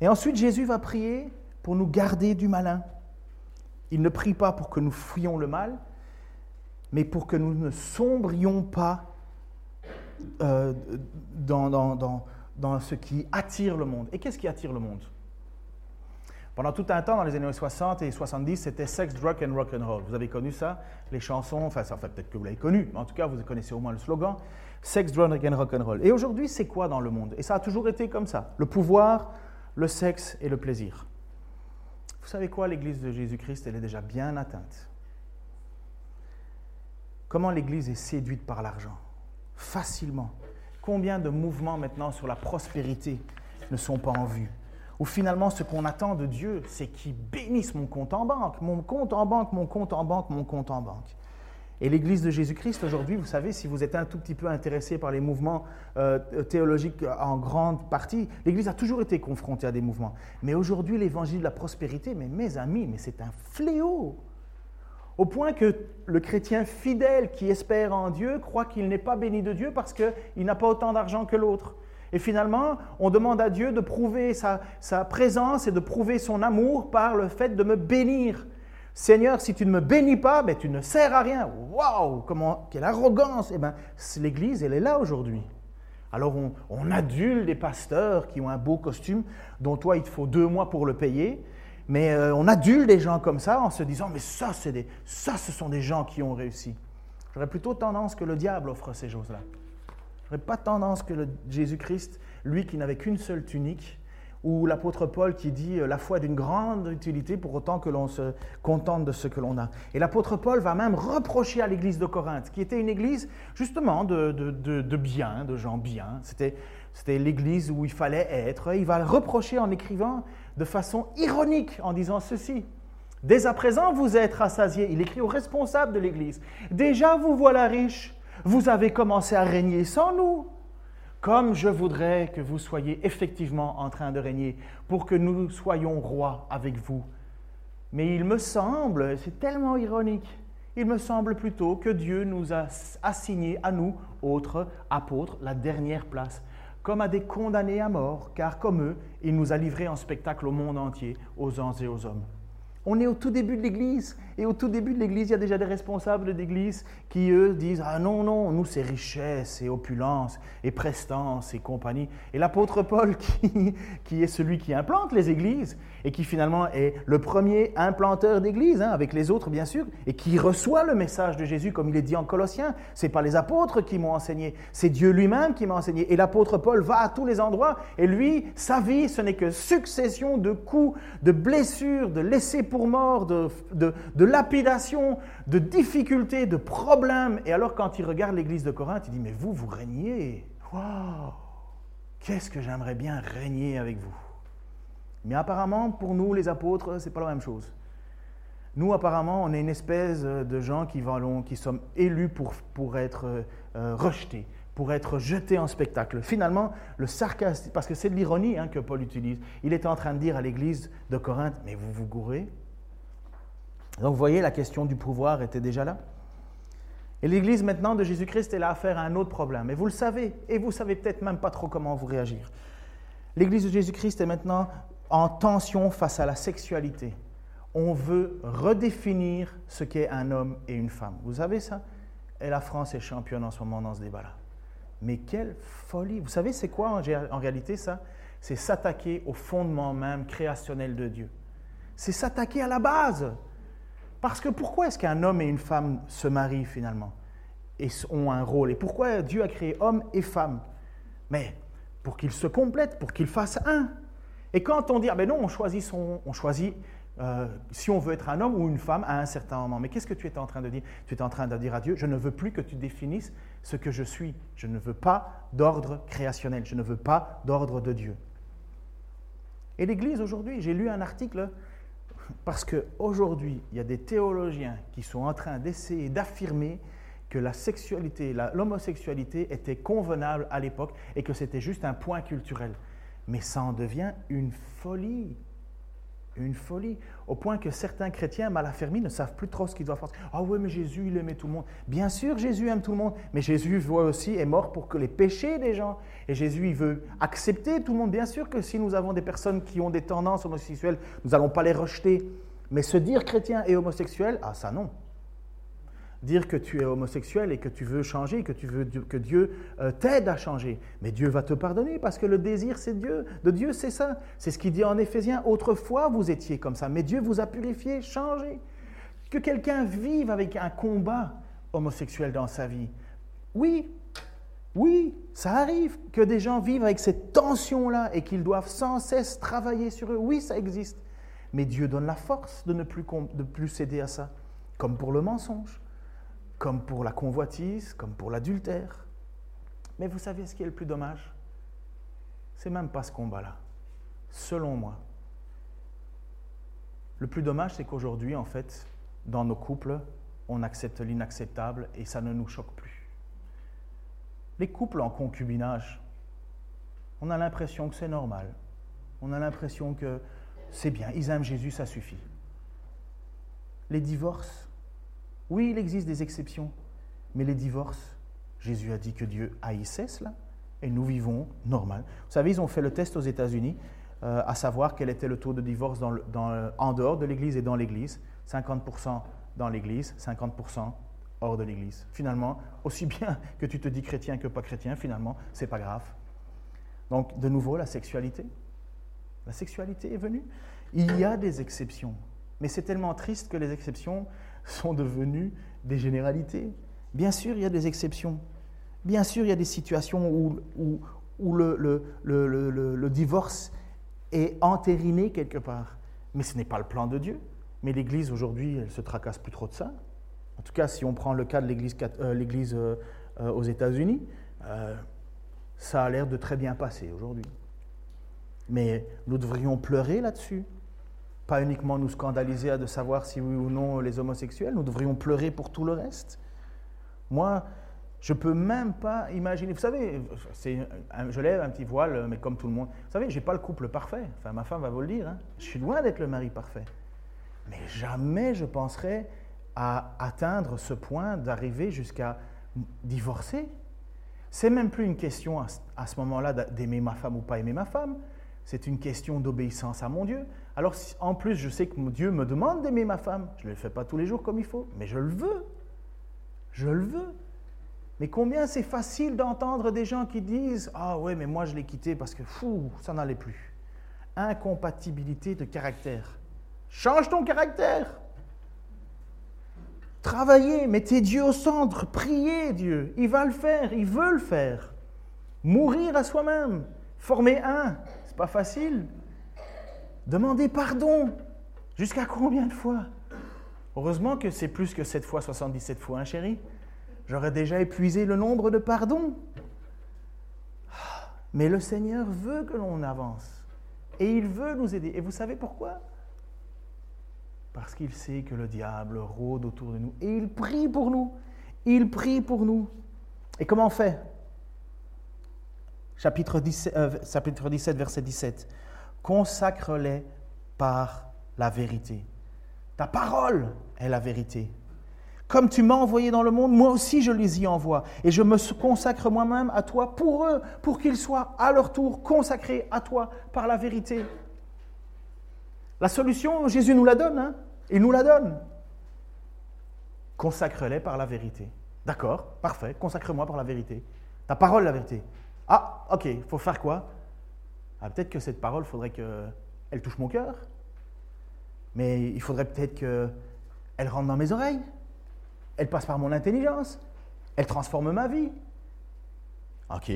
Et ensuite, Jésus va prier pour nous garder du malin. Il ne prie pas pour que nous fuyions le mal, mais pour que nous ne sombrions pas euh, dans, dans, dans, ce qui attire le monde. Et qu'est-ce qui attire le monde? Pendant tout un temps, dans les années 60 et 70, c'était sex, drug and rock and roll. Vous avez connu ça? Les chansons, enfin, ça, peut-être que vous l'avez connu, mais en tout cas, vous connaissez au moins le slogan. Sex, drug and rock and roll. Et aujourd'hui, c'est quoi dans le monde? Et ça a toujours été comme ça. Le pouvoir, le sexe et le plaisir. Vous savez quoi? L'Église de Jésus-Christ, elle est déjà bien atteinte. Comment l'Église est séduite par l'argent? Facilement. Combien de mouvements maintenant sur la prospérité ne sont pas en vue? Ou finalement, ce qu'on attend de Dieu, c'est qu'il bénisse mon compte en banque, mon compte en banque, mon compte en banque, mon compte en banque. Et l'Église de Jésus-Christ, aujourd'hui, vous savez, si vous êtes un tout petit peu intéressé par les mouvements euh, théologiques en grande partie, l'Église a toujours été confrontée à des mouvements. Mais aujourd'hui, l'évangile de la prospérité, mais mes amis, mais c'est un fléau. Au point que le chrétien fidèle qui espère en Dieu croit qu'il n'est pas béni de Dieu parce qu'il n'a pas autant d'argent que l'autre. Et finalement, on demande à Dieu de prouver sa, sa, présence et de prouver son amour par le fait de me bénir. Seigneur, si tu ne me bénis pas, ben, tu ne sers à rien. Waouh, comment, quelle arrogance. Eh ben, l'Église, elle est là aujourd'hui. Alors on, adule des pasteurs qui ont un beau costume, dont toi, il te faut deux mois pour le payer. Mais euh, on adule des gens comme ça en se disant, mais ça, des, ça, ce sont des gens qui ont réussi. J'aurais plutôt tendance que le diable offre ces choses-là. J'aurais pas tendance que Jésus-Christ, lui qui n'avait qu'une seule tunique, ou l'apôtre Paul qui dit euh, la foi d'une grande utilité pour autant que l'on se contente de ce que l'on a. Et l'apôtre Paul va même reprocher à l'église de Corinthe, qui était une église justement de, de, de, de bien, de gens bien. C'était, c'était l'église où il fallait être. Il va le reprocher en écrivant de façon ironique en disant ceci. Dès à présent, vous êtes rassasiés. Il écrit aux responsables de l'église. Déjà, vous voilà riches. Vous avez commencé à régner sans nous comme je voudrais que vous soyez effectivement en train de régner, pour que nous soyons rois avec vous. Mais il me semble, c'est tellement ironique, il me semble plutôt que Dieu nous a assigné à nous, autres apôtres, la dernière place, comme à des condamnés à mort, car comme eux, il nous a livrés en spectacle au monde entier, aux anges et aux hommes. On est au tout début de l'Église. Et au tout début de l'Église, il y a déjà des responsables d'Église qui, eux, disent Ah non, non, nous, c'est richesse et opulence et prestance et compagnie. Et l'apôtre Paul, qui, qui, est celui qui implante les églises et qui finalement est le premier implanteur d'église, hein, avec les autres, bien sûr, et qui reçoit le message de Jésus, comme il est dit en Colossiens. Ce n'est pas les apôtres qui m'ont enseigné, c'est Dieu lui-même qui m'a enseigné. Et l'apôtre Paul va à tous les endroits. Et lui, sa vie, ce n'est que succession de coups, de blessures, de laissés pour mort, de, de, de lapidation, de difficultés, de problèmes. Et alors quand il regarde l'église de Corinthe, il dit, mais vous, vous régnez. Qu'est-ce que j'aimerais bien régner avec vous. Mais apparemment, pour nous, les apôtres, c'est pas la même chose. Nous, apparemment, on est une espèce de gens qui, valons, qui sommes élus pour, pour être euh, rejetés, pour être jetés en spectacle. Finalement, le sarcasme, parce que c'est de l'ironie hein, que Paul utilise, il est en train de dire à l'église de Corinthe, mais vous vous gourrez, donc vous voyez, la question du pouvoir était déjà là. Et l'Église maintenant de Jésus-Christ est là à faire un autre problème. Et vous le savez, et vous savez peut-être même pas trop comment vous réagir. L'Église de Jésus-Christ est maintenant en tension face à la sexualité. On veut redéfinir ce qu'est un homme et une femme. Vous savez ça? Et la France est championne en ce moment dans ce débat-là. Mais quelle folie Vous savez, c'est quoi en, réalité ça? C'est s'attaquer au fondement même créationnel de Dieu. C'est s'attaquer à la base. Parce que pourquoi est-ce qu'un homme et une femme se marient finalement et ont un rôle? Et pourquoi Dieu a créé homme et femme? Mais pour qu'ils se complètent, pour qu'ils fassent un. Et quand on dit, ah ben non, on choisit, on choisit euh, si on veut être un homme ou une femme à un certain moment. Mais qu'est-ce que tu es en train de dire? Tu es en train de dire à Dieu, je ne veux plus que tu définisses ce que je suis. Je ne veux pas d'ordre créationnel. Je ne veux pas d'ordre de Dieu. Et l'Église aujourd'hui, j'ai lu un article parce qu'aujourd'hui, il y a des théologiens qui sont en train d'essayer d'affirmer que la sexualité, l'homosexualité était convenable à l'époque et que c'était juste un point culturel. Mais ça en devient une folie une folie, au point que certains chrétiens mal affermis ne savent plus trop ce qu'ils doivent faire. Ah oui, mais Jésus, il aimait tout le monde. Bien sûr, Jésus aime tout le monde, mais Jésus voit aussi est mort pour que les péchés des gens. Et Jésus, il veut accepter tout le monde. Bien sûr que si nous avons des personnes qui ont des tendances homosexuelles, nous n'allons pas les rejeter. Mais se dire chrétien et homosexuel, ah ça non dire que tu es homosexuel et que tu veux changer, que tu veux que Dieu euh, t'aide à changer. Mais Dieu va te pardonner parce que le désir c'est Dieu. De Dieu c'est ça. C'est ce qu'il dit en Éphésiens. Autrefois vous étiez comme ça, mais Dieu vous a purifié, changé. Que quelqu'un vive avec un combat homosexuel dans sa vie. Oui, oui, ça arrive que des gens vivent avec cette tension-là et qu'ils doivent sans cesse travailler sur eux. Oui, ça existe. Mais Dieu donne la force de ne plus, de plus céder à ça, comme pour le mensonge comme pour la convoitise, comme pour l'adultère. Mais vous savez ce qui est le plus dommage? C'est même pas ce combat-là, selon moi. Le plus dommage, c'est qu'aujourd'hui, en fait, dans nos couples, on accepte l'inacceptable et ça ne nous choque plus. Les couples en concubinage, on a l'impression que c'est normal. On a l'impression que c'est bien, ils aiment Jésus, ça suffit. Les divorces, Oui, il existe des exceptions, mais les divorces, Jésus a dit que Dieu haïssait cela, et nous vivons normal. Vous savez, ils ont fait le test aux États-Unis, euh, à savoir quel était le taux de divorce dans en dehors de l'Église et dans l'Église. 50% dans l'Église, 50% hors de l'Église. Finalement, aussi bien que tu te dis chrétien que pas chrétien, finalement, c'est pas grave. Donc, de nouveau, la sexualité. La sexualité est venue. Il y a des exceptions, mais c'est tellement triste que les exceptions sont devenues des généralités. Bien sûr, il y a des exceptions. Bien sûr, il y a des situations où, le, divorce est entériné quelque part. Mais ce n'est pas le plan de Dieu. Mais l'Église, aujourd'hui, elle se tracasse plus trop de ça. En tout cas, si on prend le cas de l'Église euh, euh, euh, aux États-Unis, ça a l'air de très bien passer aujourd'hui. Mais nous devrions pleurer là-dessus. Pas uniquement nous scandaliser à de savoir si oui ou non les homosexuels, nous devrions pleurer pour tout le reste. Moi, je ne peux même pas imaginer. Vous savez, je lève un petit voile, mais comme tout le monde. Vous savez, je n'ai pas le couple parfait. Enfin, ma femme va vous le dire. Hein. Je suis loin d'être le mari parfait. Mais jamais je penserais à atteindre ce point d'arriver jusqu'à divorcer. C'est même plus une question à, ce moment-là d'aimer ma femme ou pas aimer ma femme. C'est une question d'obéissance à mon Dieu. Alors, en plus, je sais que Dieu me demande d'aimer ma femme. Je ne le fais pas tous les jours comme il faut, mais je le veux. Je le veux. Mais combien c'est facile d'entendre des gens qui disent Ah ouais, mais moi je l'ai quitté parce que fou, ça n'allait plus. Incompatibilité de caractère. Change ton caractère. Travaillez, mettez Dieu au centre, priez Dieu. Il va le faire, il veut le faire. Mourir à soi-même, former un, c'est pas facile. Demandez pardon. Jusqu'à combien de fois? Heureusement que c'est plus que 7 fois 77 fois, hein, chérie J'aurais déjà épuisé le nombre de pardons. Mais le Seigneur veut que l'on avance. Et il veut nous aider. Et vous savez pourquoi? Parce qu'il sait que le diable rôde autour de nous. Et il prie pour nous. Il prie pour nous. Et comment on fait? Chapitre 17, euh, chapitre 17, verset 17. Consacre-les par la vérité. Ta parole est la vérité. Comme tu m'as envoyé dans le monde, moi aussi je les y envoie. Et je me consacre moi-même à toi pour eux, pour qu'ils soient à leur tour consacrés à toi par la vérité. La solution, Jésus nous la donne. Hein Il nous la donne. Consacre-les par la vérité. D'accord, parfait, consacre-moi par la vérité. Ta parole, la vérité. Ah, ok, il faut faire quoi? Ah, Peut-être que cette parole, faudrait qu'elle touche mon cœur. Mais il faudrait peut-être qu'elle rentre dans mes oreilles. Elle passe par mon intelligence. Elle transforme ma vie. Ok.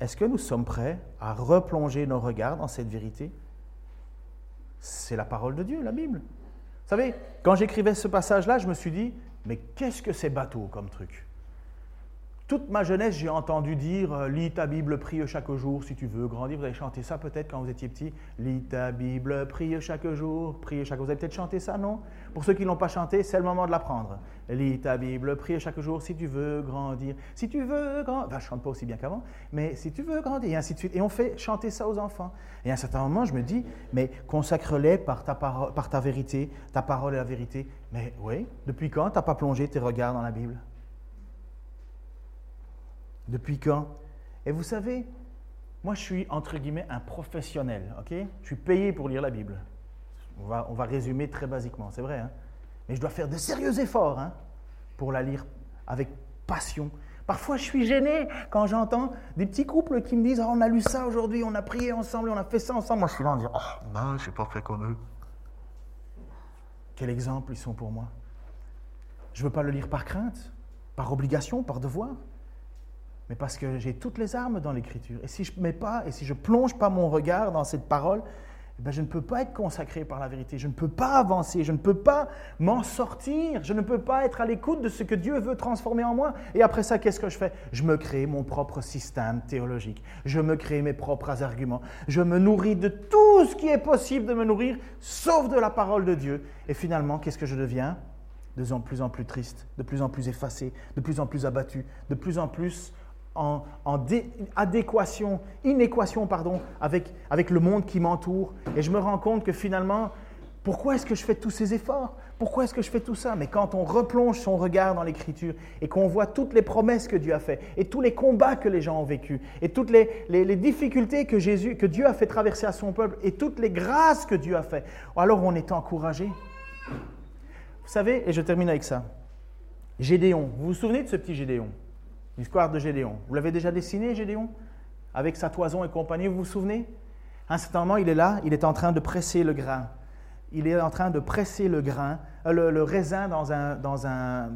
Est-ce que nous sommes prêts à replonger nos regards dans cette vérité? C'est la parole de Dieu, la Bible. Vous savez, quand j'écrivais ce passage-là, je me suis dit, mais qu'est-ce que c'est bateau comme truc? Toute ma jeunesse, j'ai entendu dire euh, Lis ta Bible, prie chaque jour si tu veux grandir. Vous avez chanté ça peut-être quand vous étiez petit Lis ta Bible, prie chaque jour, prie chaque jour. Vous avez peut-être chanté ça, non? Pour ceux qui ne l'ont pas chanté, c'est le moment de l'apprendre. Lis ta Bible, prie chaque jour si tu veux grandir. Si tu veux grandir. Je ne chante pas aussi bien qu'avant, mais si tu veux grandir, et ainsi de suite. Et on fait chanter ça aux enfants. Et à un certain moment, je me dis Mais consacre-les par ta, par ta vérité, ta parole est la vérité. Mais oui, depuis quand tu n'as pas plongé tes regards dans la Bible? Depuis quand? Et vous savez, moi je suis entre guillemets un professionnel, ok? Je suis payé pour lire la Bible. On va, on va résumer très basiquement, c'est vrai. Hein Mais je dois faire de sérieux efforts hein, pour la lire avec passion. Parfois, je suis gêné quand j'entends des petits couples qui me disent oh, On a lu ça aujourd'hui, on a prié ensemble, on a fait ça ensemble. Moi, je suis là en disant Oh, non, je n'ai pas fait comme eux. Quel exemple ils sont pour moi? Je ne veux pas le lire par crainte, par obligation, par devoir mais parce que j'ai toutes les armes dans l'Écriture. Et si je mets pas, et si je plonge pas mon regard dans cette parole, eh ben je ne peux pas être consacré par la vérité. Je ne peux pas avancer. Je ne peux pas m'en sortir. Je ne peux pas être à l'écoute de ce que Dieu veut transformer en moi. Et après ça, qu'est-ce que je fais? Je me crée mon propre système théologique. Je me crée mes propres arguments. Je me nourris de tout ce qui est possible de me nourrir, sauf de la parole de Dieu. Et finalement, qu'est-ce que je deviens? De plus en plus triste, de plus en plus effacé, de plus en plus abattu, de plus en plus en, adéquation, inéquation pardon, avec, avec le monde qui m'entoure. Et je me rends compte que finalement, Pourquoi est-ce que je fais tous ces efforts? Pourquoi est-ce que je fais tout ça? Mais quand on replonge son regard dans l'Écriture et qu'on voit toutes les promesses que Dieu a faites et tous les combats que les gens ont vécus et toutes les, les, difficultés que, Jésus, que Dieu a fait traverser à son peuple et toutes les grâces que Dieu a fait, alors on est encouragé. Vous savez, et je termine avec ça, Gédéon, vous vous souvenez de ce petit Gédéon? L'histoire de Gédéon. Vous l'avez déjà dessiné, Gédéon? Avec sa toison et compagnie, vous vous souvenez? À un certain moment, il est là, il est en train de presser le grain il est en train de presser le grain, euh, le, raisin dans un... Dans un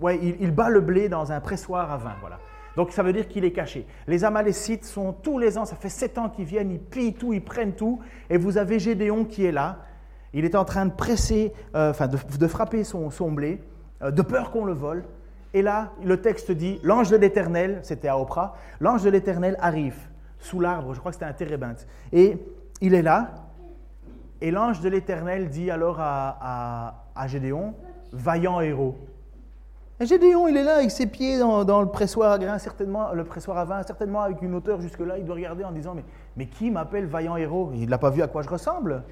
ouais, il, bat le blé dans un pressoir à vin, voilà. Donc ça veut dire qu'il est caché. Les Amalécites sont tous les ans, ça fait sept ans qu'ils viennent, ils pillent tout, ils prennent tout, et vous avez Gédéon qui est là, il est en train de presser, euh, enfin de, frapper son, son blé, euh, de peur qu'on le vole. Et là, le texte dit, l'ange de l'Éternel, c'était à Oprah, l'ange de l'Éternel arrive sous l'arbre, je crois que c'était un térébinthe, et il est là, et l'ange de l'Éternel dit alors à, Gédéon, vaillant héros. Gédéon, il est là avec ses pieds dans, le pressoir à grain, certainement, le pressoir à vin, certainement avec une hauteur jusque-là. Il doit regarder en disant, mais, mais qui m'appelle vaillant héros? Il n'a pas vu à quoi je ressemble.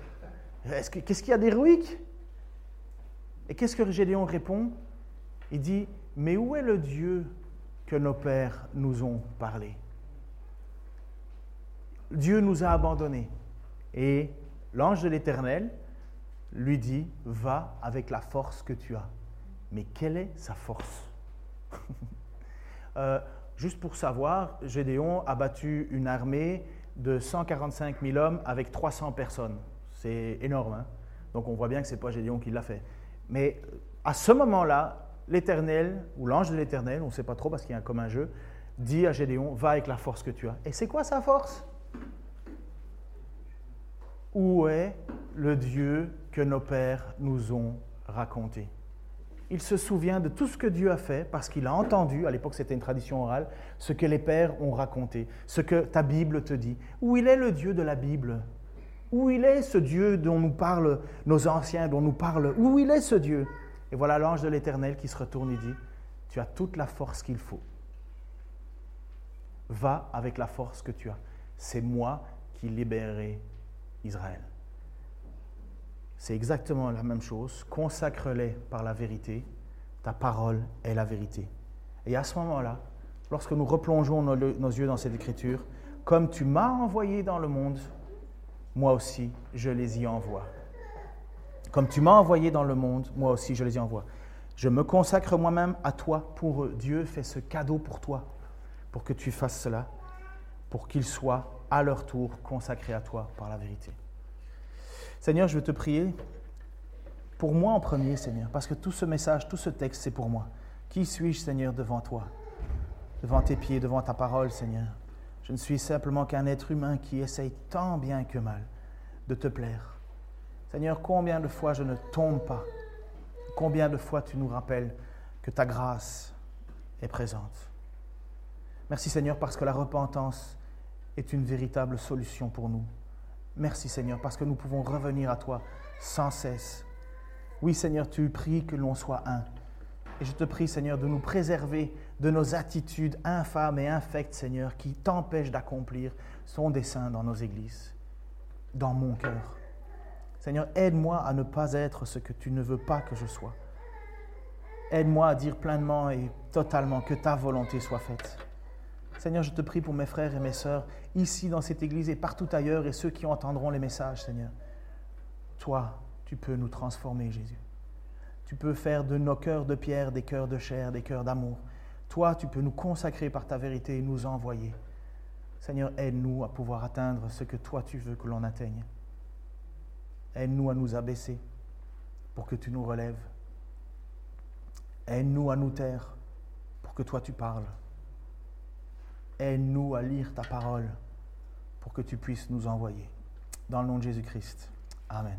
Qu'est-ce qu'il y a d'héroïque Et qu'est-ce que Gédéon répond? Il dit, mais où est le Dieu que nos pères nous ont parlé? Dieu nous a abandonnés. Et L'ange de l'Éternel lui dit, va avec la force que tu as. Mais quelle est sa force? Euh, Juste pour savoir, Gédéon a battu une armée de 145 000 hommes avec 300 personnes. C'est énorme. Hein? Donc on voit bien que ce n'est pas Gédéon qui l'a fait. Mais à ce moment-là, l'Éternel, ou l'ange de l'Éternel, on ne sait pas trop parce qu'il y a un commun jeu, dit à Gédéon, va avec la force que tu as. Et c'est quoi sa force? Où est le Dieu que nos pères nous ont raconté? Il se souvient de tout ce que Dieu a fait parce qu'il a entendu, à l'époque c'était une tradition orale, ce que les pères ont raconté, ce que ta Bible te dit. Où il est le Dieu de la Bible? Où il est ce Dieu dont nous parlent nos anciens, dont nous parlent? Où il est ce Dieu? Et voilà l'ange de l'Éternel qui se retourne et dit, tu as toute la force qu'il faut. Va avec la force que tu as. C'est moi qui libérerai Israël. C'est exactement la même chose. Consacre-les par la vérité. Ta parole est la vérité. Et à ce moment-là, lorsque nous replongeons nos, nos yeux dans cette écriture, comme tu m'as envoyé dans le monde, moi aussi, je les y envoie. Comme tu m'as envoyé dans le monde, moi aussi, je les y envoie. Je me consacre moi-même à toi pour eux. Dieu fait ce cadeau pour toi, pour que tu fasses cela, pour qu'ils soient à leur tour consacrés à toi par la vérité. Seigneur, je veux te prier pour moi en premier, Seigneur, parce que tout ce message, tout ce texte, c'est pour moi. Qui suis-je, Seigneur, devant toi, devant tes pieds, devant ta parole, Seigneur? Je ne suis simplement qu'un être humain qui essaye tant bien que mal de te plaire. Seigneur, combien de fois je ne tombe pas? Combien de fois tu nous rappelles que ta grâce est présente? Merci Seigneur parce que la repentance est une véritable solution pour nous. Merci Seigneur, parce que nous pouvons revenir à toi sans cesse. Oui Seigneur, tu pries que l'on soit un. Et je te prie Seigneur de nous préserver de nos attitudes infâmes et infectes Seigneur qui t'empêchent d'accomplir son dessein dans nos églises, dans mon cœur. Seigneur, aide-moi à ne pas être ce que tu ne veux pas que je sois. Aide-moi à dire pleinement et totalement que ta volonté soit faite. Seigneur, je te prie pour mes frères et mes sœurs ici dans cette église et partout ailleurs et ceux qui entendront les messages, Seigneur. Toi, tu peux nous transformer, Jésus. Tu peux faire de nos cœurs de pierre des cœurs de chair, des cœurs d'amour. Toi, tu peux nous consacrer par ta vérité et nous envoyer. Seigneur, aide-nous à pouvoir atteindre ce que toi tu veux que l'on atteigne. Aide-nous à nous abaisser pour que tu nous relèves. Aide-nous à nous taire pour que toi tu parles. Aide-nous à lire ta parole pour que tu puisses nous envoyer. Dans le nom de Jésus-Christ. Amen.